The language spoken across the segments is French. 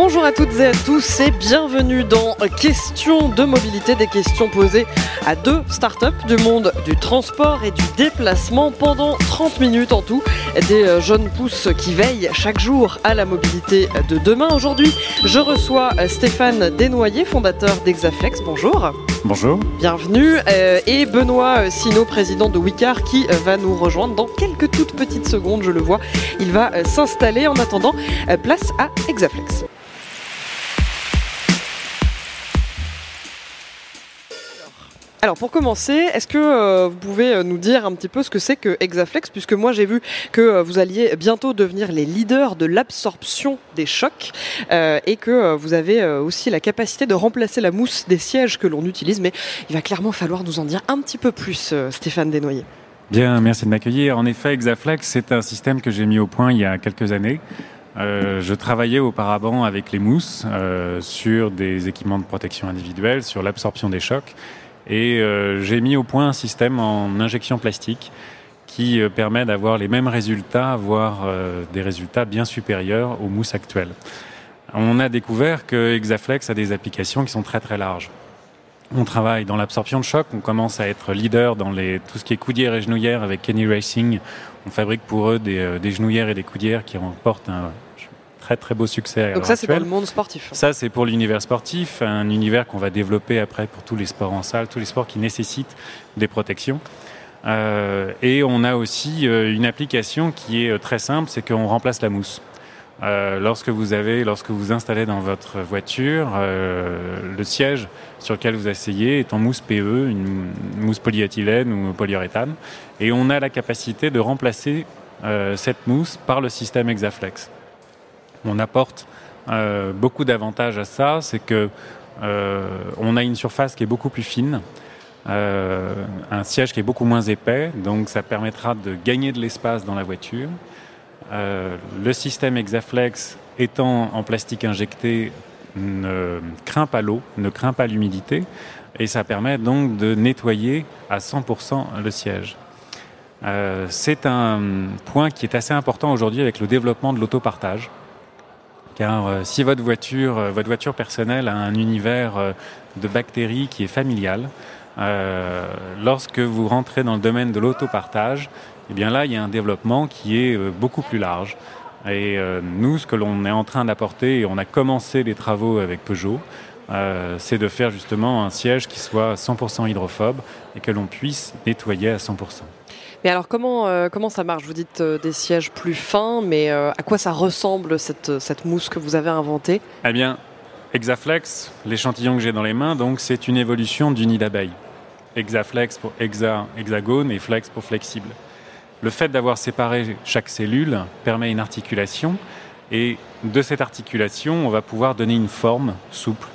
Bonjour à toutes et à tous et bienvenue dans Questions de mobilité, des questions posées à deux startups du monde du transport et du déplacement pendant 30 minutes en tout. Des euh, jeunes pousses qui veillent chaque jour à la mobilité de demain. Aujourd'hui, je reçois euh, Stéphane Desnoyers, fondateur d'Exaflex. Bonjour. Bonjour. Bienvenue. Euh, et Benoît Sino, président de Wicar, qui va nous rejoindre dans quelques toutes petites secondes, je le vois. Il va s'installer en attendant. Place à Exaflex. Alors pour commencer, est-ce que euh, vous pouvez euh, nous dire un petit peu ce que c'est que Exaflex, puisque moi j'ai vu que euh, vous alliez bientôt devenir les leaders de l'absorption des chocs et que vous avez aussi la capacité de remplacer la mousse des sièges que l'on utilise, mais il va clairement falloir nous en dire un petit peu plus, Stéphane Desnoyers. Bien, merci de m'accueillir. En effet, Exaflex, c'est un système que j'ai mis au point il y a quelques années. je travaillais auparavant avec les mousses sur des équipements de protection individuelle, sur l'absorption des chocs. Et euh, j'ai mis au point un système en injection plastique qui euh, permet d'avoir les mêmes résultats, voire euh, des résultats bien supérieurs aux mousses actuelles. On a découvert que Exaflex a des applications qui sont très très larges. On travaille dans l'absorption de choc, on commence à être leader dans les, tout ce qui est coudière et genouillère avec Kenny Racing. On fabrique pour eux des, des genouillères et des coudières qui remportent un très très beau succès. Donc ça c'est pour le monde sportif. Ça c'est pour l'univers sportif, un univers qu'on va développer après pour tous les sports en salle, tous les sports qui nécessitent des protections. Euh, et on a aussi euh, une application qui est euh, très simple, c'est qu'on remplace la mousse. lorsque vous avez, lorsque vous installez dans votre voiture, le siège sur lequel vous asseyez est en mousse PE, une mousse polyéthylène ou polyuréthane, et on a la capacité de remplacer cette mousse par le système Exaflex on apporte euh, beaucoup d'avantages à ça, c'est que euh, on a une surface qui est beaucoup plus fine, euh, un siège qui est beaucoup moins épais, donc ça permettra de gagner de l'espace dans la voiture. le système Exaflex étant en plastique injecté ne craint pas l'eau, ne craint pas l'humidité, et ça permet donc de nettoyer à 100% le siège. c'est un point qui est assez important aujourd'hui avec le développement de l'autopartage. Car euh, si votre voiture, euh, votre voiture personnelle a un univers euh, de bactéries qui est familial, lorsque vous rentrez dans le domaine de l'autopartage, eh bien là, il y a un développement qui est beaucoup plus large. Et nous, ce que l'on est en train d'apporter, et on a commencé les travaux avec Peugeot, c'est de faire justement un siège qui soit 100% hydrophobe et que l'on puisse nettoyer à 100%. Mais alors comment, euh, comment ça marche? Vous dites euh, des sièges plus fins, mais euh, à quoi ça ressemble cette, mousse que vous avez inventée? Eh bien, Exaflex, l'échantillon que j'ai dans les mains, donc c'est une évolution du nid d'abeille. Exaflex pour hexa, hexagone et flex pour flexible. Le fait d'avoir séparé chaque cellule permet une articulation et de cette articulation, on va pouvoir donner une forme souple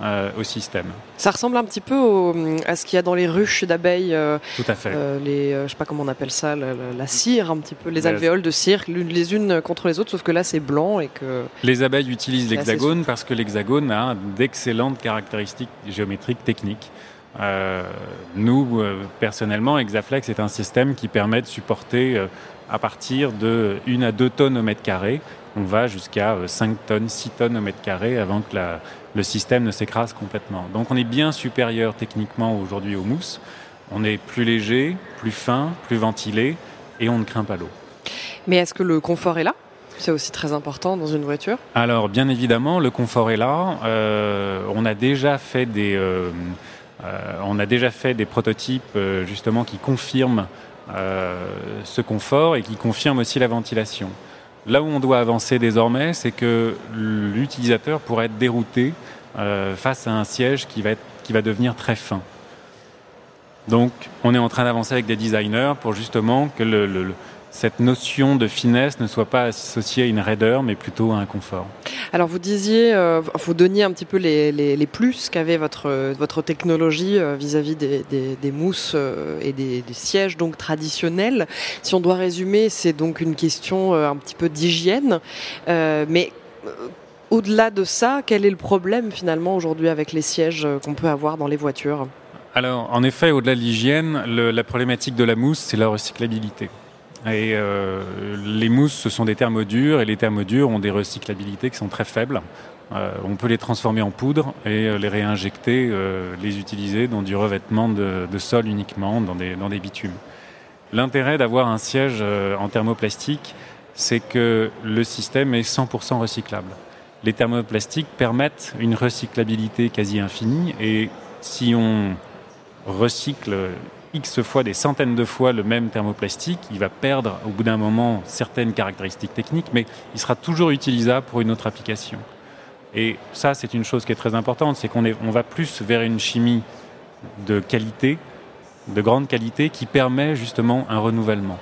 euh, au système. Ça ressemble un petit peu à ce qu'il y a dans les ruches d'abeilles. Euh, Tout à fait. Euh, les, je sais pas comment on appelle ça, la, cire un petit peu, les alvéoles de cire, les unes contre les autres, sauf que là c'est blanc et que. Les abeilles utilisent l'hexagone parce que l'hexagone a d'excellentes caractéristiques géométriques techniques. nous, personnellement, Exaflex est un système qui permet de supporter à partir de 1 à 2 tonnes au mètre carré. On va jusqu'à 5 tonnes, 6 tonnes au mètre carré avant que la, le système ne s'écrase complètement. Donc on est bien supérieur techniquement aujourd'hui aux mousses. On est plus léger, plus fin, plus ventilé et on ne craint pas l'eau. Mais est-ce que le confort est là? C'est aussi très important dans une voiture? Alors bien évidemment, le confort est là. Euh, on a déjà fait des, euh, euh, on a déjà fait des prototypes justement qui confirment ce confort et qui confirment aussi la ventilation. Là où on doit avancer désormais, c'est que l'utilisateur pourrait être dérouté euh, face à un siège qui va, être, qui va devenir très fin. Donc, on est en train d'avancer avec des designers pour justement que le, cette notion de finesse ne soit pas associée à une raideur, mais plutôt à un confort. Alors vous disiez, euh, vous donniez un petit peu les, les, plus qu'avait votre, votre technologie euh, vis-à-vis des, des, mousses euh, et des, sièges donc traditionnels. Si on doit résumer, c'est donc une question un petit peu d'hygiène. mais au-delà de ça, quel est le problème finalement aujourd'hui avec les sièges qu'on peut avoir dans les voitures? Alors, en effet, au-delà de l'hygiène, la problématique de la mousse, c'est la recyclabilité. Et euh, les mousses, ce sont des thermodures, et les thermodures ont des recyclabilités qui sont très faibles. Euh, on peut les transformer en poudre et euh, les réinjecter, les utiliser dans du revêtement de, sol uniquement, dans des, dans des bitumes. L'intérêt d'avoir un siège en thermoplastique, c'est que le système est 100% recyclable. Les thermoplastiques permettent une recyclabilité quasi infinie et si on recycle X fois, des centaines de fois le même thermoplastique, il va perdre au bout d'un moment certaines caractéristiques techniques, mais il sera toujours utilisable pour une autre application. Et ça, c'est une chose qui est très importante, c'est qu'on on va plus vers une chimie de qualité, de grande qualité, qui permet justement un renouvellement.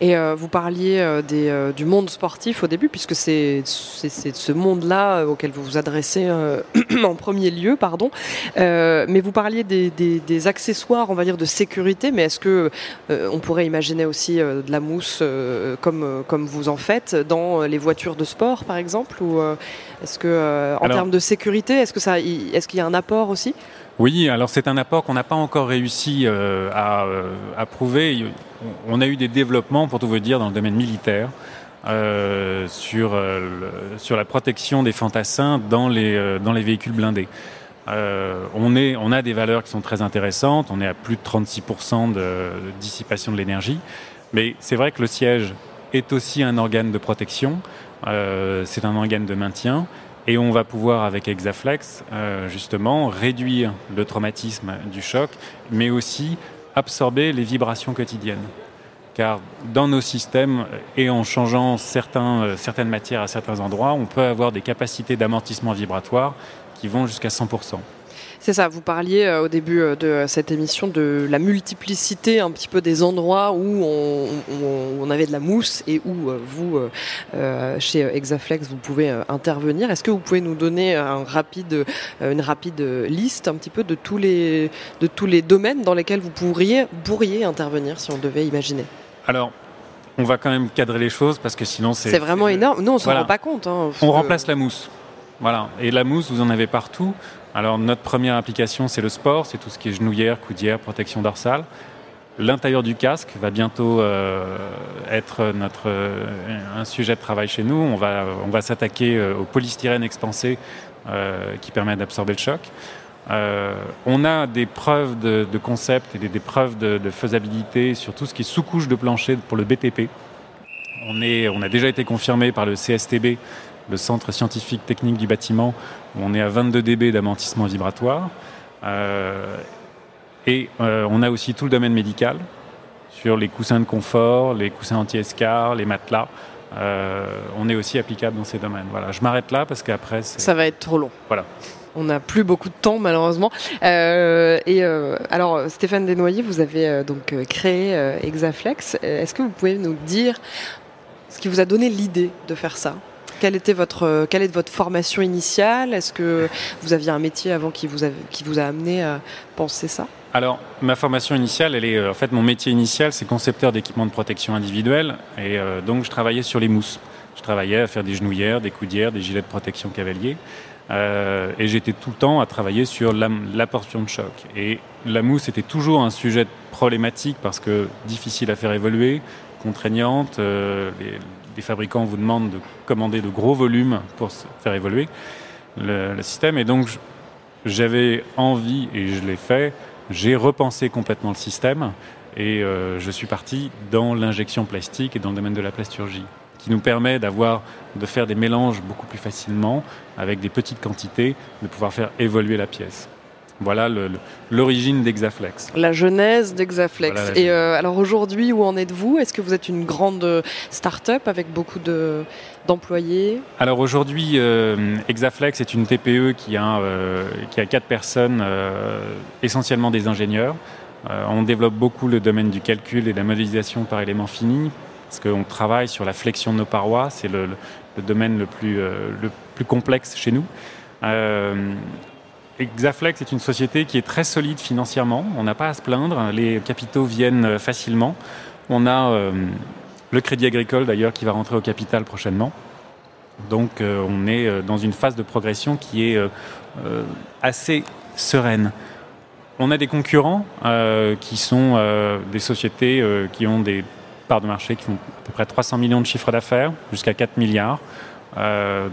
Et euh, vous parliez euh, des, euh, du monde sportif au début, puisque c'est ce monde-là auquel vous vous adressez en premier lieu, pardon. mais vous parliez des, des, des, accessoires, on va dire, de sécurité. Mais est-ce que on pourrait imaginer aussi de la mousse comme, comme vous en faites dans les voitures de sport, par exemple Ou est-ce que, en termes de sécurité, est-ce que ça, est-ce qu'il y a un apport aussi? Oui, alors c'est un apport qu'on n'a pas encore réussi euh, euh, à, prouver. On a eu des développements, pour tout vous dire, dans le domaine militaire. Euh, sur, sur la protection des fantassins dans les, dans les véhicules blindés. on, est, on a des valeurs qui sont très intéressantes, on est à plus de 36% de, de dissipation de l'énergie, mais c'est vrai que le siège est aussi un organe de protection, c'est un organe de maintien, et on va pouvoir, avec Exaflex, euh, justement, réduire le traumatisme du choc, mais aussi absorber les vibrations quotidiennes. Car dans nos systèmes, et en changeant euh, certaines matières à certains endroits, on peut avoir des capacités d'amortissement vibratoire qui vont jusqu'à 100%. C'est ça, vous parliez euh, au début euh, de cette émission de la multiplicité un petit peu des endroits où on, avait de la mousse et où euh, vous, chez Exaflex, vous pouvez intervenir. Est-ce que vous pouvez nous donner un rapide, une rapide liste un petit peu de tous, les, de tous les domaines dans lesquels vous pourriez, pourriez intervenir si on devait imaginer? Alors, on va quand même cadrer les choses parce que sinon c'est. C'est vraiment énorme. Nous, on s'en rend pas compte. Hein. On remplace la mousse. Voilà. Et la mousse, vous en avez partout. Alors notre première application, c'est le sport, c'est tout ce qui est genouillère, coudière, protection dorsale. L'intérieur du casque va bientôt euh, être notre, euh, un sujet de travail chez nous. On va, s'attaquer euh, au polystyrène expansé qui permet d'absorber le choc. on a des preuves de, concept et des, preuves de, faisabilité sur tout ce qui est sous-couche de plancher pour le BTP. On, on a déjà été confirmé par le CSTB le Centre scientifique technique du bâtiment, où on est à 22 dB d'amortissement vibratoire. Euh, et euh, on a aussi tout le domaine médical, sur les coussins de confort, les coussins anti-escar, les matelas. Euh, on est aussi applicable dans ces domaines. Voilà, je m'arrête là parce qu'après ça va être trop long. Voilà. On n'a plus beaucoup de temps malheureusement. et alors Stéphane Desnoyers, vous avez donc créé Exaflex. Est-ce que vous pouvez nous dire ce qui vous a donné l'idée de faire ça? Quelle, était votre, quelle est votre formation initiale? Est-ce que vous aviez un métier avant qui vous a, qui vous a amené à penser ça? Alors, ma formation initiale, elle est euh, en fait mon métier initial, c'est concepteur d'équipements de protection individuelle, et euh, donc je travaillais sur les mousses. Je travaillais à faire des genouillères, des coudières, des gilets de protection cavalier, euh, et j'étais tout le temps à travailler sur la, portion de choc. Et la mousse était toujours un sujet problématique parce que difficile à faire évoluer, contraignante. Les fabricants vous demandent de commander de gros volumes pour faire évoluer le, système. Et donc, j'avais envie, et je l'ai fait, j'ai repensé complètement le système et euh, je suis parti dans l'injection plastique et dans le domaine de la plasturgie qui nous permet d'avoir de faire des mélanges beaucoup plus facilement avec des petites quantités, de pouvoir faire évoluer la pièce. Voilà l'origine d'Exaflex. La genèse d'Exaflex. Et euh, alors aujourd'hui, où en êtes-vous? Est-ce que vous êtes une grande euh, start-up avec beaucoup d'employés? Alors aujourd'hui, euh, Exaflex est une TPE qui a, qui a quatre personnes, essentiellement des ingénieurs. on développe beaucoup le domaine du calcul et de la modélisation par éléments finis, parce qu'on travaille sur la flexion de nos parois, c'est le, le, domaine le plus, le plus complexe chez nous. Exaflex est une société qui est très solide financièrement. On n'a pas à se plaindre. Les capitaux viennent euh, facilement. On a euh, le Crédit Agricole d'ailleurs qui va rentrer au capital prochainement. Donc on est dans une phase de progression qui est assez sereine. On a des concurrents qui sont des sociétés qui ont des parts de marché qui font à peu près 300 millions de chiffres d'affaires, jusqu'à 4 milliards.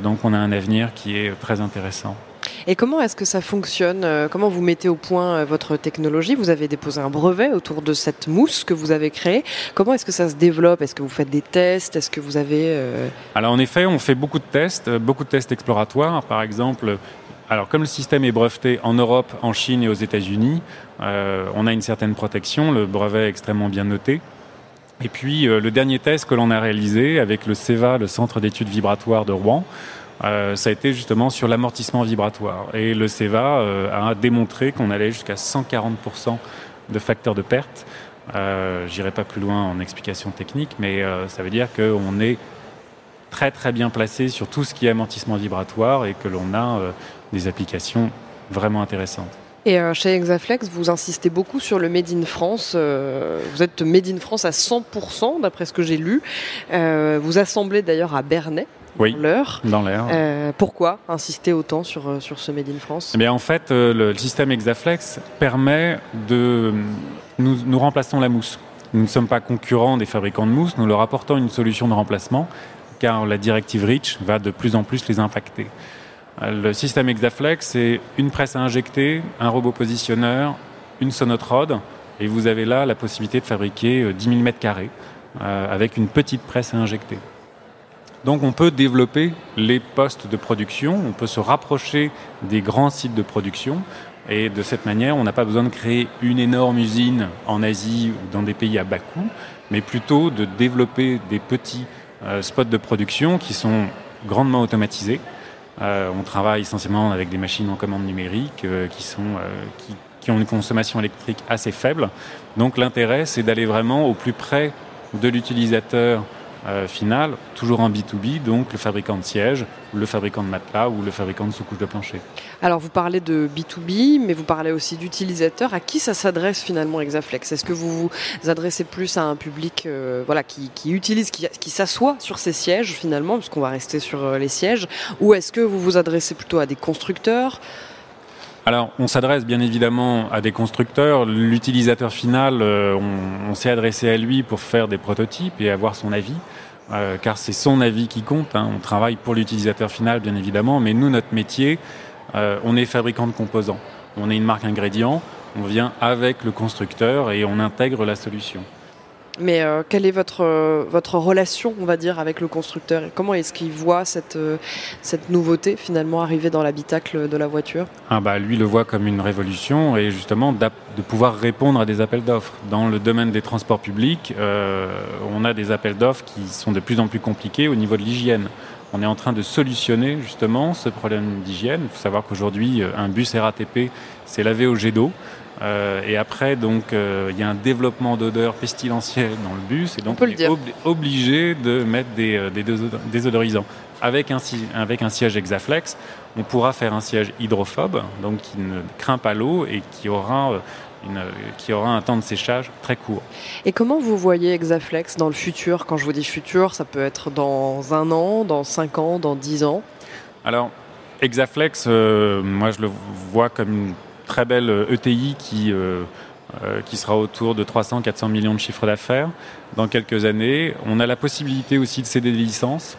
donc on a un avenir qui est très intéressant. Et comment est-ce que ça fonctionne euh, Comment vous mettez au point euh, votre technologie? Vous avez déposé un brevet autour de cette mousse que vous avez créée. Comment est-ce que ça se développe? Est-ce que vous faites des tests? Est-ce que vous avez... Euh, alors en effet, on fait beaucoup de tests, beaucoup de tests exploratoires. Par exemple, alors, comme le système est breveté en Europe, en Chine et aux États-Unis, on a une certaine protection. Le brevet est extrêmement bien noté. Et puis, le dernier test que l'on a réalisé avec le CEVA, le Centre d'études vibratoires de Rouen, euh, ça a été justement sur l'amortissement vibratoire. Et le CEVA euh, a démontré qu'on allait jusqu'à 140% de facteurs de perte. Euh, J'irai pas plus loin en explication technique, mais euh, ça veut dire qu'on est très très bien placé sur tout ce qui est amortissement vibratoire et que l'on a des applications vraiment intéressantes. Et chez Exaflex, vous insistez beaucoup sur le Made in France. vous êtes Made in France à 100%, d'après ce que j'ai lu. vous assemblez d'ailleurs à Bernay oui, dans l'air. Euh, pourquoi insister autant sur, euh, sur ce Made in France? Eh bien, En fait, euh, le système Exaflex permet de... Nous, nous remplaçons la mousse. Nous ne sommes pas concurrents des fabricants de mousse, nous leur apportons une solution de remplacement, car la directive REACH va de plus en plus les impacter. Le système Exaflex, c'est une presse à injecter, un robot positionneur, une sonotrode, et vous avez là la possibilité de fabriquer 10 000 mètres carrés avec une petite presse à injecter. Donc on peut développer les postes de production, on peut se rapprocher des grands sites de production et de cette manière, on n'a pas besoin de créer une énorme usine en Asie ou dans des pays à bas coût, mais plutôt de développer des petits euh, spots de production qui sont grandement automatisés. Euh, on travaille essentiellement avec des machines en commande numérique euh, qui, sont, qui, qui ont une consommation électrique assez faible. Donc l'intérêt, c'est d'aller vraiment au plus près de l'utilisateur euh, final, toujours en B2B, donc le fabricant de sièges, le fabricant de matelas ou le fabricant de sous-couches de plancher. Alors vous parlez de B2B, mais vous parlez aussi d'utilisateurs. À qui ça s'adresse finalement Exaflex Est-ce que vous vous adressez plus à un public euh, voilà, qui, utilise, qui, qui s'assoit sur ces sièges finalement, puisqu'on va rester sur euh, les sièges, ou est-ce que vous vous adressez plutôt à des constructeurs? Alors, on s'adresse bien évidemment à des constructeurs. L'utilisateur final, euh, on, s'est adressé à lui pour faire des prototypes et avoir son avis. Euh, car c'est son avis qui compte. Hein. On travaille pour l'utilisateur final, bien évidemment, mais nous, notre métier, euh, on est fabricant de composants. On est une marque ingrédient, on vient avec le constructeur et on intègre la solution. Mais euh, quelle est votre, euh, votre relation, on va dire, avec le constructeur Comment est-ce qu'il voit cette, euh, cette nouveauté finalement arriver dans l'habitacle de la voiture? Ah bah, Lui le voit comme une révolution et justement de pouvoir répondre à des appels d'offres. Dans le domaine des transports publics, on a des appels d'offres qui sont de plus en plus compliqués au niveau de l'hygiène. On est en train de solutionner justement ce problème d'hygiène. Il faut savoir qu'aujourd'hui, un bus RATP, c'est lavé au jet d'eau. Euh, et après, donc, euh, il y a un développement d'odeurs pestilentielles dans le bus, et donc on, est obligé de mettre des, euh, des désodorisants. Avec un, avec un siège Exaflex, on pourra faire un siège hydrophobe, donc qui ne craint pas l'eau et qui aura une, qui aura un temps de séchage très court. Et comment vous voyez Exaflex dans le futur? Quand je vous dis futur, ça peut être dans un an, dans cinq ans, dans dix ans? Alors, Exaflex, moi je le vois comme une très belle ETI e qui, euh, euh, qui sera autour de 300-400 millions de chiffres d'affaires dans quelques années. On a la possibilité aussi de céder des licences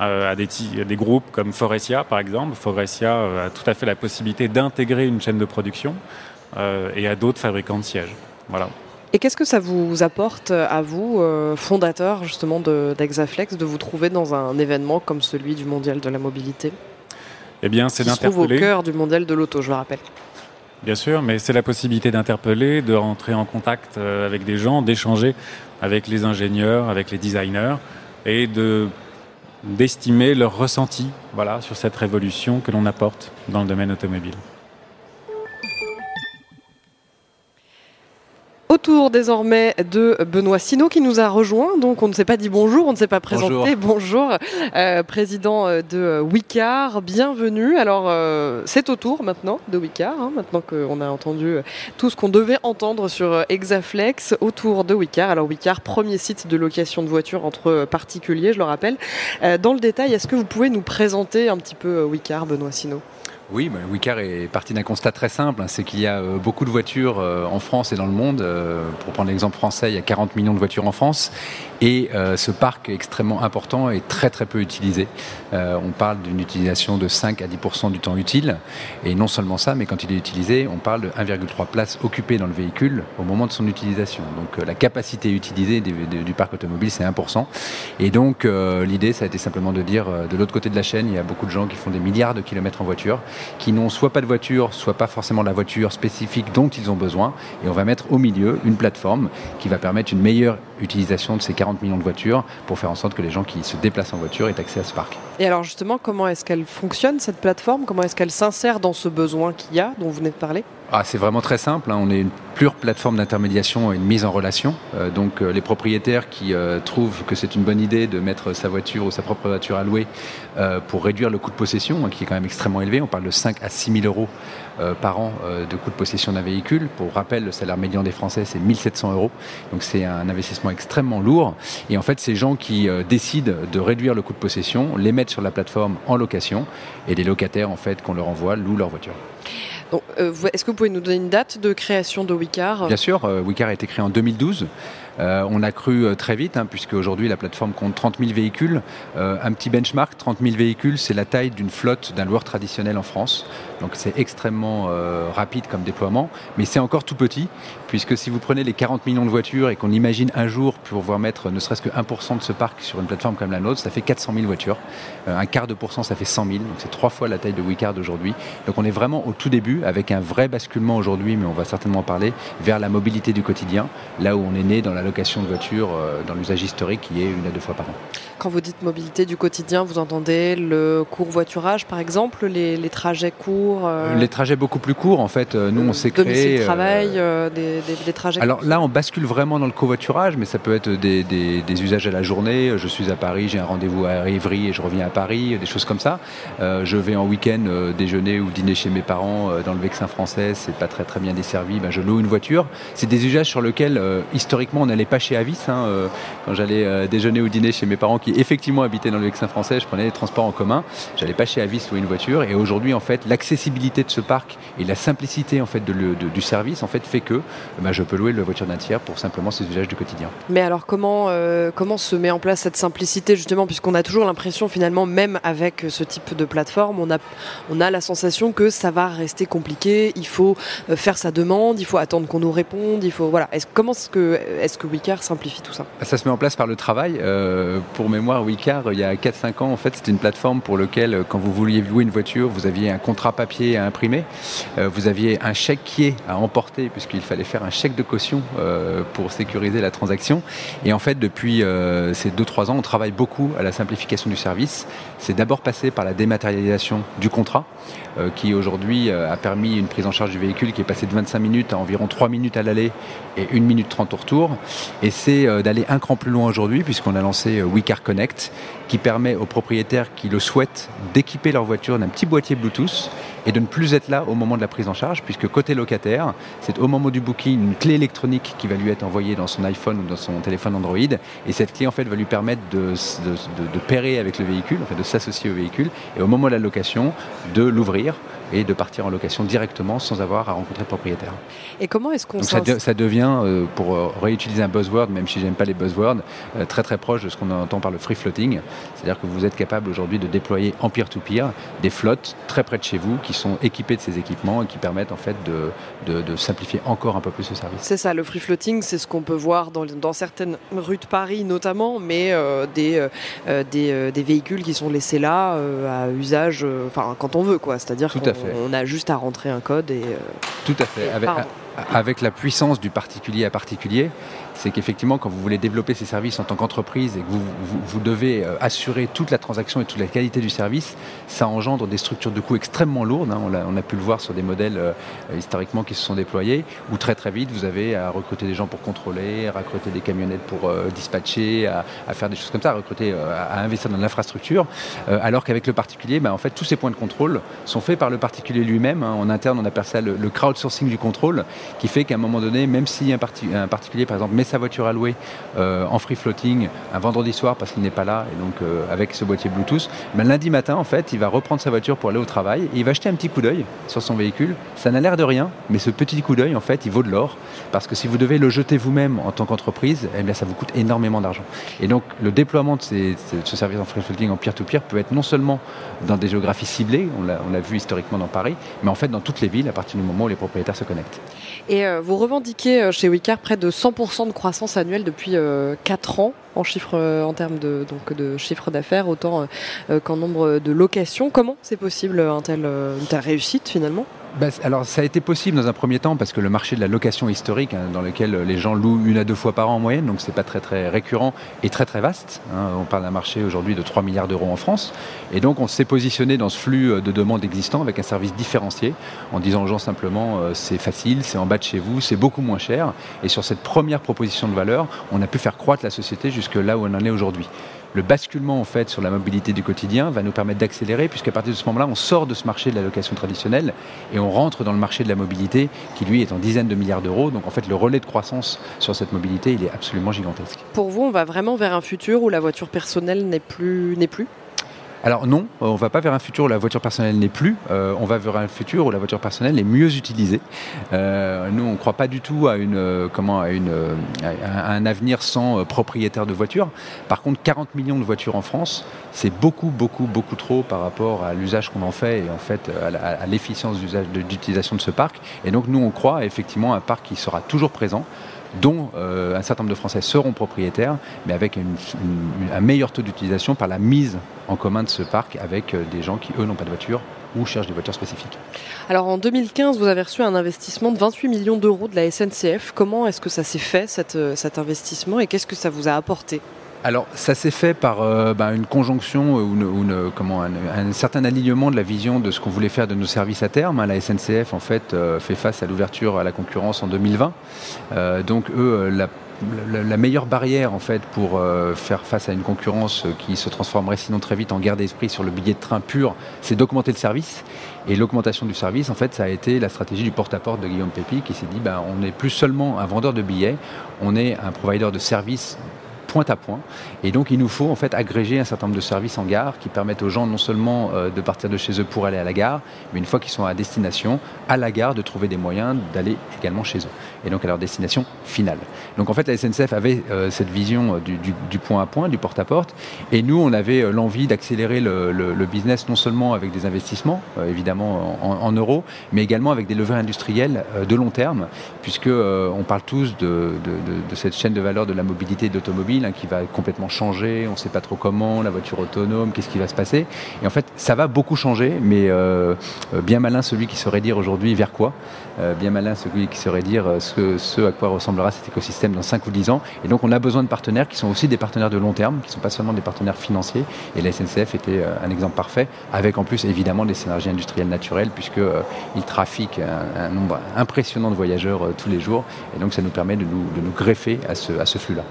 euh, à des, des, groupes comme Forestia, par exemple. Forestia a tout à fait la possibilité d'intégrer une chaîne de production et à d'autres fabricants de sièges. Voilà. Et qu'est-ce que ça vous apporte à vous, fondateur justement d'Exaflex, de, de vous trouver dans un événement comme celui du Mondial de la mobilité? Eh bien, c'est d'interpeller. Se trouve au cœur du Mondial de l'auto, je le rappelle. Bien sûr, mais c'est la possibilité d'interpeller, de rentrer en contact euh, avec des gens, d'échanger avec les ingénieurs, avec les designers et de d'estimer leur ressenti voilà, sur cette révolution que l'on apporte dans le domaine automobile. Autour désormais de Benoît Sino qui nous a rejoint. Donc on ne s'est pas dit bonjour, on ne s'est pas présenté. Bonjour, euh, président de Wicar, bienvenue. Alors euh, c'est au tour maintenant de Wicar, hein, maintenant qu'on a entendu tout ce qu'on devait entendre sur Exaflex autour de Wicar. Alors Wicar, premier site de location de voitures entre particuliers, je le rappelle. Euh, dans le détail, est-ce que vous pouvez nous présenter un petit peu Wicar, Benoît Sino? Oui, bah, Wicar est parti d'un constat très simple, hein, c'est qu'il y a euh, beaucoup de voitures euh, en France et dans le monde. Euh, pour prendre l'exemple français, il y a 40 millions de voitures en France et ce parc extrêmement important est très très peu utilisé. on parle d'une utilisation de 5 à 10% du temps utile et non seulement ça, mais quand il est utilisé, on parle de 1,3 places occupées dans le véhicule au moment de son utilisation. Donc la capacité utilisée du, parc automobile, c'est 1%. Et donc l'idée, ça a été simplement de dire, de l'autre côté de la chaîne, il y a beaucoup de gens qui font des milliards de kilomètres en voiture qui n'ont soit pas de voiture, soit pas forcément la voiture spécifique dont ils ont besoin. Et on va mettre au milieu une plateforme qui va permettre une meilleure utilisation de ces 40 millions de voitures pour faire en sorte que les gens qui se déplacent en voiture aient accès à ce parc. Et alors justement, comment est-ce qu'elle fonctionne cette plateforme? Comment est-ce qu'elle s'insère dans ce besoin qu'il y a, dont vous venez de parler? Ah, C'est vraiment très simple. Hein. On est une pure plateforme d'intermédiation et une mise en relation. Euh, donc euh, les propriétaires qui euh, trouvent que c'est une bonne idée de mettre sa voiture ou sa propre voiture à louer pour réduire le coût de possession, hein, qui est quand même extrêmement élevé, on parle de 5 à 6 000 euros par an de coût de possession d'un véhicule. Pour rappel, le salaire médian des Français, c'est 1700 euros. Donc c'est un investissement extrêmement lourd. Et en fait, ces gens qui décident de réduire le coût de possession, les mettent sur la plateforme en location et les locataires, en fait, qu'on leur envoie, louent leur voiture. Euh, est-ce que vous pouvez nous donner une date de création de Wicar Bien sûr, euh, Wicar a été créé en 2012. Euh, on a cru euh, très vite, hein, puisque aujourd'hui la plateforme compte 30 000 véhicules. Euh, un petit benchmark, 30 000 véhicules, c'est la taille d'une flotte d'un loueur traditionnel en France. Donc c'est extrêmement rapide comme déploiement, mais c'est encore tout petit, puisque si vous prenez les 40 millions de voitures et qu'on imagine un jour pouvoir mettre ne serait-ce que 1% de ce parc sur une plateforme comme la nôtre, ça fait 400 000 voitures. un quart de pourcent, ça fait 100 000, donc c'est trois fois la taille de WeCard aujourd'hui. Donc on est vraiment au tout début, avec un vrai basculement aujourd'hui, mais on va certainement en parler, vers la mobilité du quotidien, là où on est né dans la location de voitures euh, dans l'usage historique qui est une à deux fois par an. Quand vous dites mobilité du quotidien, vous entendez le court voiturage par exemple, les, trajets courts euh, Les trajets beaucoup plus courts en fait. Euh, nous on s'est créé. travail, des, des, trajets. Alors là on bascule vraiment dans le covoiturage, mais ça peut être des, des, usages à la journée. Je suis à Paris, j'ai un rendez-vous à Ivry et je reviens à Paris, des choses comme ça. je vais en week-end déjeuner ou dîner chez mes parents dans le Vexin français, c'est pas très très bien desservi. Ben, je loue une voiture. C'est des usages sur lesquels historiquement on n'allait pas chez Avis. Hein, euh, quand j'allais euh, déjeuner ou dîner chez mes parents qui effectivement habitaient dans le Vexin français, je prenais les transports en commun. J'allais pas chez Avis louer une voiture. Et aujourd'hui, en fait, l'accessibilité de ce parc et la simplicité en fait du service en fait fait que eh ben, je peux louer la voiture d'un tiers pour simplement ses usages du quotidien. Mais alors comment euh, comment se met en place cette simplicité justement puisqu'on a toujours l'impression finalement même avec ce type de plateforme on a on a la sensation que ça va rester compliqué. Il faut faire sa demande, il faut attendre qu'on nous réponde, il faut voilà. Est-ce, comment que est-ce que Wicar simplifie tout ça Ça se met en place par le travail. Euh, pour mémoire, Wicar, il y a 4-5 ans, en fait, c'était une plateforme pour laquelle, euh, quand vous vouliez louer une voiture, vous aviez un contrat papier à imprimer, euh, vous aviez un chèque à emporter, puisqu'il fallait faire un chèque de caution pour sécuriser la transaction. Et en fait, depuis ces 2-3 ans, on travaille beaucoup à la simplification du service. C'est d'abord passé par la dématérialisation du contrat, qui aujourd'hui a permis une prise en charge du véhicule qui est passée de 25 minutes à environ 3 minutes à l'aller et 1 minute 30 au retour. Et c'est euh, d'aller un cran plus loin aujourd'hui, puisqu'on a lancé euh, WeCar Connect, qui permet aux propriétaires qui le souhaitent d'équiper leur voiture d'un petit boîtier Bluetooth et de ne plus être là au moment de la prise en charge, puisque côté locataire, c'est au moment du booking une clé électronique qui va lui être envoyée dans son iPhone ou dans son téléphone Android, et cette clé en fait va lui permettre de, de, pairer avec le véhicule, en fait, de s'associer au véhicule, et au moment de la location, de l'ouvrir et de partir en location directement sans avoir à rencontrer le propriétaire. Et comment est-ce qu'on ça, ça, devient, euh, pour euh, réutiliser un buzzword, même si j'aime pas les buzzwords, euh, très très proche de ce qu'on entend par le free floating, c'est-à-dire que vous êtes capable aujourd'hui de déployer en peer-to-peer des flottes très près de chez vous qui sont équipées de ces équipements et qui permettent en fait de, de, simplifier encore un peu plus ce service. C'est ça, le free floating, c'est ce qu'on peut voir dans, dans, certaines rues de Paris notamment, mais des, des, des, véhicules qui sont laissés là à usage, enfin quand on veut quoi, c'est-à-dire qu'on on a juste à rentrer un code et. Tout à fait. Avec, avec la puissance du particulier à particulier, c'est qu'effectivement, quand vous voulez développer ces services en tant qu'entreprise et que vous, vous, devez euh, assurer toute la transaction et toute la qualité du service, ça engendre des structures de coûts extrêmement lourdes. Hein. On, a, pu le voir sur des modèles euh, historiquement qui se sont déployés, où très très vite, vous avez à recruter des gens pour contrôler, à recruter des camionnettes pour euh, dispatcher, à, faire des choses comme ça, à recruter, à investir dans l'infrastructure, alors qu'avec le particulier, bah, en fait, tous ces points de contrôle sont faits par le particulier lui-même. Hein. En interne, on appelle ça le, crowdsourcing du contrôle, qui fait qu'à un moment donné, même si un, particulier, par exemple, met sa voiture à louer euh, en free floating un vendredi soir parce qu'il n'est pas là, et donc euh, avec ce boîtier Bluetooth, ben, lundi matin, en fait, il va reprendre sa voiture pour aller au travail et il va jeter un petit coup d'œil sur son véhicule. Ça n'a l'air de rien, mais ce petit coup d'œil, en fait, il vaut de l'or parce que si vous devez le jeter vous-même en tant qu'entreprise, eh bien, ça vous coûte énormément d'argent. Et donc, le déploiement de, ce service en free floating en peer-to-peer peut être non seulement dans des géographies ciblées, on l'a vu historiquement dans Paris, mais en fait dans toutes les villes à partir du moment où les propriétaires se connectent. Et euh, vous revendiquez chez Wicar près de 100% de croissance annuel depuis 4 euh, ans en chiffre euh, en termes de chiffre d'affaires autant euh, qu'en nombre de locations. Comment c'est possible un tel, une telle réussite finalement? Bah, alors ça a été possible dans un premier temps parce que le marché de la location historique, hein, dans lequel les gens louent une à deux fois par an en moyenne, donc c'est pas très très récurrent, est très très vaste. Hein. On parle d'un marché aujourd'hui de 3 milliards d'euros en France. Et donc on s'est positionné dans ce flux de demandes existant avec un service différencié, en disant aux gens simplement euh, c'est facile, c'est en bas de chez vous, c'est beaucoup moins cher. Et sur cette première proposition de valeur, on a pu faire croître la société jusque là où on en est aujourd'hui le basculement en fait sur la mobilité du quotidien va nous permettre d'accélérer puisqu'à partir de ce moment-là, on sort de ce marché de la location traditionnelle et on rentre dans le marché de la mobilité qui lui est en dizaines de milliards d'euros. Donc en fait, le relais de croissance sur cette mobilité, il est absolument gigantesque. Pour vous, on va vraiment vers un futur où la voiture personnelle n'est plus n'est plus? Alors non, on ne va pas vers un futur où la voiture personnelle n'est plus, euh, on va vers un futur où la voiture personnelle est mieux utilisée. Euh, nous, on ne croit pas du tout à, une, euh, comment, à, un avenir sans propriétaire de voiture. Par contre, 40 millions de voitures en France, c'est beaucoup, beaucoup, beaucoup trop par rapport à l'usage qu'on en fait et en fait à l'efficience d'utilisation de ce parc. Et donc nous, on croit effectivement à un parc qui sera toujours présent dont un certain nombre de Français seront propriétaires, mais avec un meilleur taux d'utilisation par la mise en commun de ce parc avec euh, des gens qui, eux, n'ont pas de voiture ou cherchent des voitures spécifiques. Alors en 2015, vous avez reçu un investissement de 28 millions d'euros de la SNCF. Comment est-ce que ça s'est fait, euh, cet investissement, et qu'est-ce que ça vous a apporté? Alors, ça s'est fait par euh, bah, une conjonction ou, un, certain alignement de la vision de ce qu'on voulait faire de nos services à terme. Hein. La SNCF, en fait, fait face à l'ouverture à la concurrence en 2020. donc, eux, la meilleure barrière en fait pour euh, faire face à une concurrence qui se transformerait sinon très vite en guerre d'esprit sur le billet de train pur, c'est d'augmenter le service. Et l'augmentation du service, en fait, ça a été la stratégie du porte-à-porte de Guillaume Pépi qui s'est dit, ben, on n'est plus seulement un vendeur de billets, on est un provider de services point à point. Et donc, il nous faut en fait agréger un certain nombre de services en gare qui permettent aux gens non seulement euh, de partir de chez eux pour aller à la gare, mais une fois qu'ils sont à destination, à la gare, de trouver des moyens d'aller également chez eux. Et donc à leur destination finale. Donc en fait, la SNCF avait euh, cette vision euh, du, point à point, du porte-à-porte. et nous, on avait l'envie d'accélérer le, business non seulement avec des investissements, évidemment en, euros, mais également avec des levées industrielles de long terme, puisque on parle tous de, de cette chaîne de valeur de la mobilité et Hein, qui va complètement changer, on ne sait pas trop comment, la voiture autonome, qu'est-ce qui va se passer. Et en fait, ça va beaucoup changer, mais euh, euh, bien malin celui qui saurait dire aujourd'hui vers quoi, euh, bien malin celui qui saurait dire ce, à quoi ressemblera cet écosystème dans 5 ou 10 ans. Et donc on a besoin de partenaires qui sont aussi des partenaires de long terme, qui ne sont pas seulement des partenaires financiers. Et la SNCF était un exemple parfait, avec en plus évidemment des synergies industrielles naturelles, puisqu'ils trafiquent un, nombre impressionnant de voyageurs tous les jours. Et donc ça nous permet de nous, greffer à ce flux-là.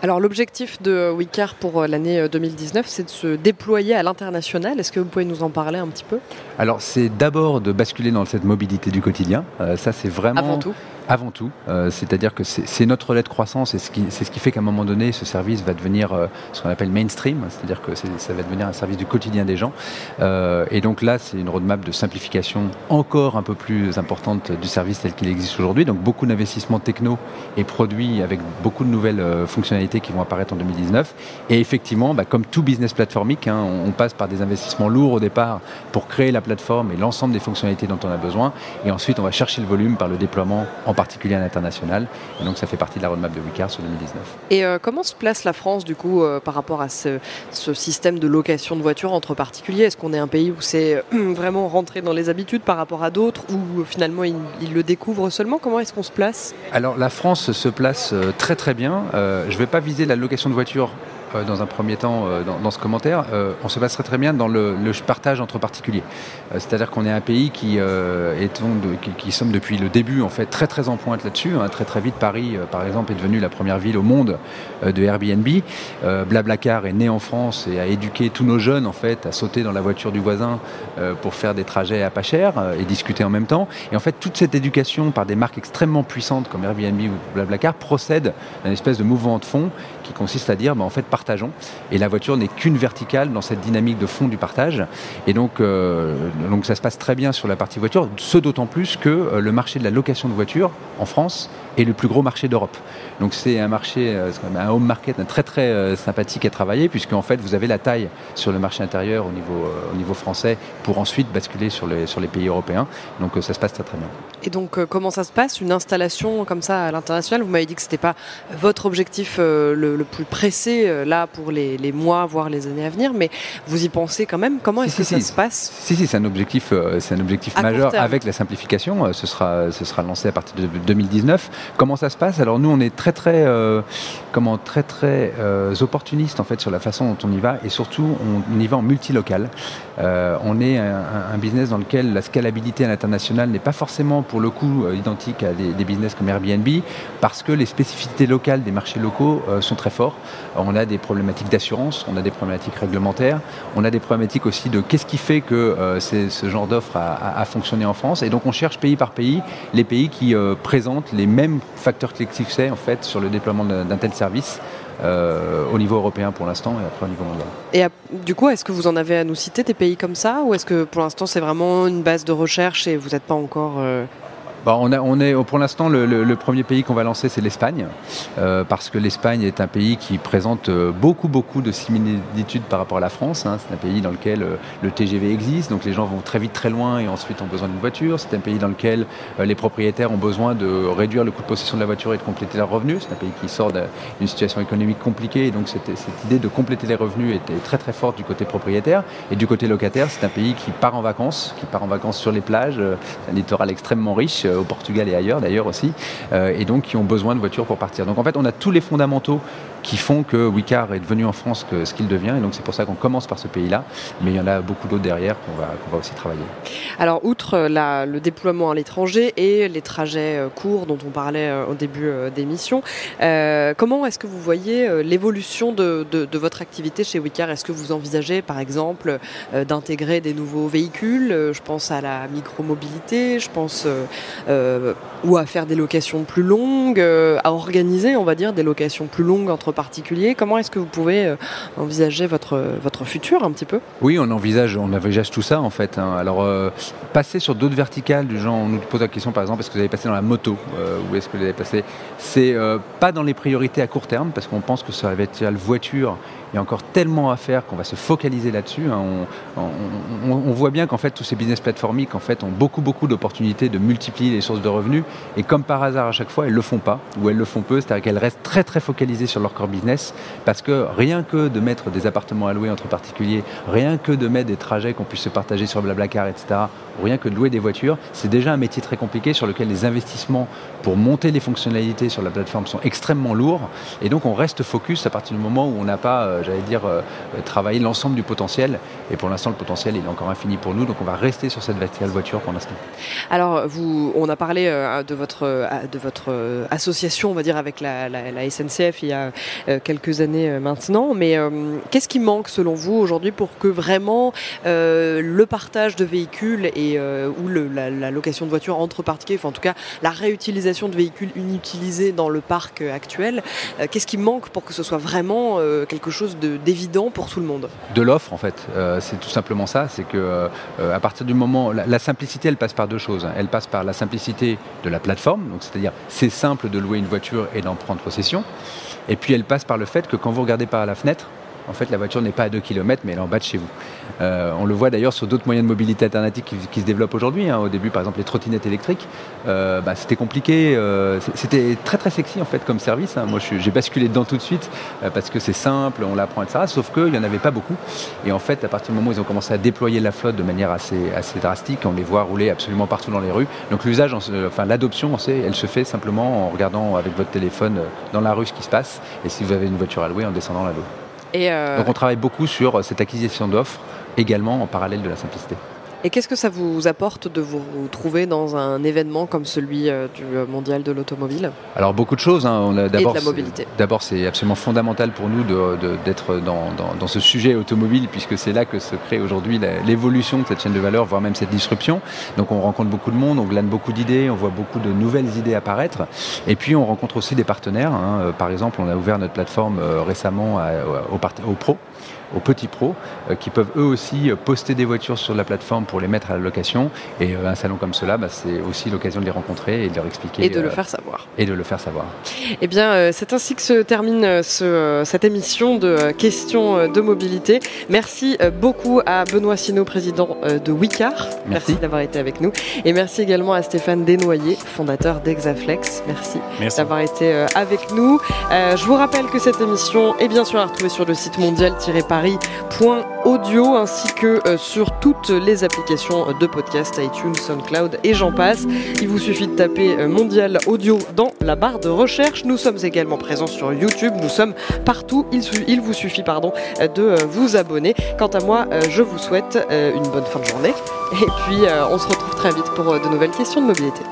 Alors l'objectif de Wicar pour euh, l'année 2019, euh, c'est de se déployer à l'international. Est-ce que vous pouvez nous en parler un petit peu? Alors c'est d'abord de basculer dans cette mobilité du quotidien. Euh, ça c'est vraiment... Avant tout avant tout. Euh, c'est-à-dire que c'est notre relais de croissance et c'est ce qui fait qu'à un moment donné, ce service va devenir euh, ce qu'on appelle mainstream, c'est-à-dire que ça va devenir un service du quotidien des gens. Euh, et donc là, c'est une roadmap de simplification encore un peu plus importante du service tel qu'il existe aujourd'hui. Donc beaucoup d'investissements techno et produits avec beaucoup de nouvelles fonctionnalités qui vont apparaître en 2019. Et effectivement, bah, comme tout business platformique, hein, on, passe par des investissements lourds au départ pour créer la plateforme et l'ensemble des fonctionnalités dont on a besoin. Et ensuite, on va chercher le volume par le déploiement en particulier à l'international. Et donc ça fait partie de la roadmap de Wicar sur 2019. Et comment se place la France du coup par rapport à ce, système de location de voitures entre particuliers? Est-ce qu'on est un pays où c'est vraiment rentré dans les habitudes par rapport à d'autres ou finalement ils, le découvrent seulement? Comment est-ce qu'on se place? Alors la France se place très très bien. je ne vais pas viser la location de voitures euh, dans un premier temps euh, dans, ce commentaire, euh, on se passerait très bien dans le, partage entre particuliers. C'est-à-dire qu'on est un pays qui, est, qui, qui, sommes depuis le début en fait très très en pointe là-dessus. Hein. Très très vite, Paris, par exemple, est devenue la première ville au monde de Airbnb. Blablacar est né en France et a éduqué tous nos jeunes en fait à sauter dans la voiture du voisin pour faire des trajets à pas cher et discuter en même temps. Et en fait, toute cette éducation par des marques extrêmement puissantes comme Airbnb ou Blablacar procède d'un espèce de mouvement de fond qui consiste à dire, bah, en fait, partageons. Et la voiture n'est qu'une verticale dans cette dynamique de fond du partage. Et donc, euh, donc ça se passe très bien sur la partie voiture, ce d'autant plus que euh, le marché de la location de voitures en France est le plus gros marché d'Europe. Donc c'est un marché, euh, un home market très très sympathique à travailler puisque en fait vous avez la taille sur le marché intérieur au niveau, au niveau français pour ensuite basculer sur les, sur les pays européens. Donc ça se passe très très bien. Et donc comment ça se passe une installation comme ça à l'international? Vous m'avez dit que c'était pas votre objectif le, le plus pressé euh, là pour les, mois, voire les années à venir, mais vous y pensez quand même? Comment est-ce que ça se passe? Si, si, c'est un objectif, euh, c'est un objectif majeur avec la simplification. Euh, ce sera, ce sera lancé à partir de 2019. Comment ça se passe? Alors nous, on est très, très, comment, très, très opportuniste en fait sur la façon dont on y va et surtout, on, y va en multilocal. on est un, business dans lequel la scalabilité à l'international n'est pas forcément pour le coup identique à des, business comme Airbnb parce que les spécificités locales des marchés locaux sont très fort. On a des problématiques d'assurance, on a des problématiques réglementaires, on a des problématiques aussi de qu'est-ce qui fait que euh, ce genre d'offre a, fonctionné en France. Et donc on cherche pays par pays les pays qui euh, présentent les mêmes facteurs clés de succès en fait sur le déploiement d'un tel service. Euh, au niveau européen pour l'instant et après au niveau mondial. Et du coup, est-ce que vous en avez à nous citer des pays comme ça ou est-ce que pour l'instant c'est vraiment une base de recherche et vous n'êtes pas encore bah, est, pour l'instant, le, premier pays qu'on va lancer, c'est l'Espagne, euh, parce que l'Espagne est un pays qui présente euh, beaucoup, beaucoup de similitudes par rapport à la France. Hein. C'est un pays dans lequel euh, le TGV existe, donc les gens vont très vite, très loin et ensuite ont besoin d'une voiture. C'est un pays dans lequel les propriétaires ont besoin de réduire le coût de possession de la voiture et de compléter leurs revenus. C'est un pays qui sort d'une situation économique compliquée, et donc cette, cette, idée de compléter les revenus était très, très forte du côté propriétaire. Et du côté locataire, c'est un pays qui part en vacances, qui part en vacances sur les plages, un littoral extrêmement riche au Portugal et ailleurs d'ailleurs aussi, euh, et donc qui ont besoin de voitures pour partir. Donc en fait, on a tous les fondamentaux qui font que Wicar est devenu en France ce qu'il devient. Et donc c'est pour ça qu'on commence par ce pays-là. Mais il y en a beaucoup d'autres derrière qu'on va, aussi travailler. Alors outre euh, le déploiement à l'étranger et les trajets euh, courts dont on parlait euh, au début d'émission, comment est-ce que vous voyez l'évolution de, votre activité chez Wicar Est-ce que vous envisagez par exemple d'intégrer des nouveaux véhicules? Je pense à la micromobilité, je pense ou à faire des locations plus longues, à organiser on va dire des locations plus longues entre particulier. Comment est-ce que vous pouvez euh, envisager votre, votre futur un petit peu? Oui, on envisage, on envisage tout ça en fait. Hein. Alors, euh, passer sur d'autres verticales, du genre, on nous pose la question par exemple, est-ce que vous allez passer dans la moto euh, Ou est-ce que vous allez passer C'est pas dans les priorités à court terme, parce qu'on pense que ça va être la voiture il y a encore tellement à faire qu'on va se focaliser là-dessus. Hein. On, voit bien qu'en fait tous ces business platformiques en fait ont beaucoup beaucoup d'opportunités de multiplier les sources de revenus et comme par hasard à chaque fois elles le font pas ou elles le font peu, c'est-à-dire qu'elles restent très très focalisées sur leur core business parce que rien que de mettre des appartements à louer entre particuliers, rien que de mettre des trajets qu'on puisse se partager sur Blablacar, etc. Ou rien que de louer des voitures, c'est déjà un métier très compliqué sur lequel les investissements pour monter les fonctionnalités sur la plateforme sont extrêmement lourds et donc on reste focus à partir du moment où on n'a pas euh, j'allais dire, euh, travailler l'ensemble du potentiel. Et pour l'instant, le potentiel, il est encore infini pour nous. Donc, on va rester sur cette verticale voiture pour l'instant. Alors, on a parlé euh, de votre, euh, de votre association, on va dire, avec la, SNCF il y a quelques années maintenant. Mais qu'est-ce qui manque, selon vous, aujourd'hui, pour que vraiment le partage de véhicules et ou la, location de voitures entre particuliers, enfin, en tout cas, la réutilisation de véhicules inutilisés dans le parc actuel, qu'est-ce qui manque pour que ce soit vraiment quelque chose d'évident pour tout le monde De l'offre, en fait. Euh, c'est tout simplement ça. C'est que euh, à partir du moment. La, simplicité, elle passe par deux choses. Elle passe par la simplicité de la plateforme, donc c'est-à-dire c'est simple de louer une voiture et d'en prendre possession. Et puis elle passe par le fait que quand vous regardez par la fenêtre, En fait, la voiture n'est pas à 2 km, mais elle est en bas de chez vous. Euh, on le voit d'ailleurs sur d'autres moyens de mobilité alternatifs qui, se développent aujourd'hui. Hein. Au début, par exemple, les trottinettes électriques, euh, bah, c'était compliqué. Euh, c'était très très sexy en fait comme service. Hein. Moi, j'ai basculé dedans tout de suite parce que c'est simple, on l'apprend, etc. Sauf qu'il n'y en avait pas beaucoup. Et en fait, à partir du moment où ils ont commencé à déployer la flotte de manière assez, assez drastique, on les voit rouler absolument partout dans les rues. Donc l'usage, enfin l'adoption, on sait, elle se fait simplement en regardant avec votre téléphone dans la rue ce qui se passe. Et si vous avez une voiture à louer, en descendant la louer. Donc on travaille beaucoup sur cette acquisition d'offres également en parallèle de la simplicité. Et qu'est-ce que ça vous apporte de vous trouver dans un événement comme celui euh, du euh, Mondial de l'automobile? Alors beaucoup de choses. Hein. On a d'abord, Et de la mobilité. D'abord, c'est absolument fondamental pour nous d'être dans, dans, ce sujet automobile, puisque c'est là que se crée aujourd'hui l'évolution de cette chaîne de valeur, voire même cette disruption. Donc on rencontre beaucoup de monde, on glane beaucoup d'idées, on voit beaucoup de nouvelles idées apparaître. Et puis on rencontre aussi des partenaires. Hein. Euh, par exemple, on a ouvert notre plateforme récemment aux, pros aux petits pros qui peuvent eux aussi poster des voitures sur la plateforme pour les mettre à la location. Et euh, un salon comme cela, bah, c'est aussi l'occasion de les rencontrer et de leur expliquer. Et de le euh, faire savoir. Et de le faire savoir. Eh bien, euh, c'est ainsi que se termine ce, cette émission de questions de mobilité. Merci beaucoup à Benoît Sino, président de Wicar. Merci, d'avoir été avec nous. Et merci également à Stéphane Desnoyers, fondateur d'Exaflex. Merci, d'avoir été avec nous. je vous rappelle que cette émission est bien sûr à retrouver sur le site mondial-paris.audio ainsi que sur toutes les applications de podcast, iTunes, SoundCloud et j'en passe. Il vous suffit de taper euh, Mondial Audio dans la barre de recherche. Nous sommes également présents sur YouTube, nous sommes partout. Il, il vous suffit pardon, de euh, vous abonner. Quant à moi, euh, je vous souhaite une bonne fin de journée et puis on se retrouve très vite pour de nouvelles questions de mobilité.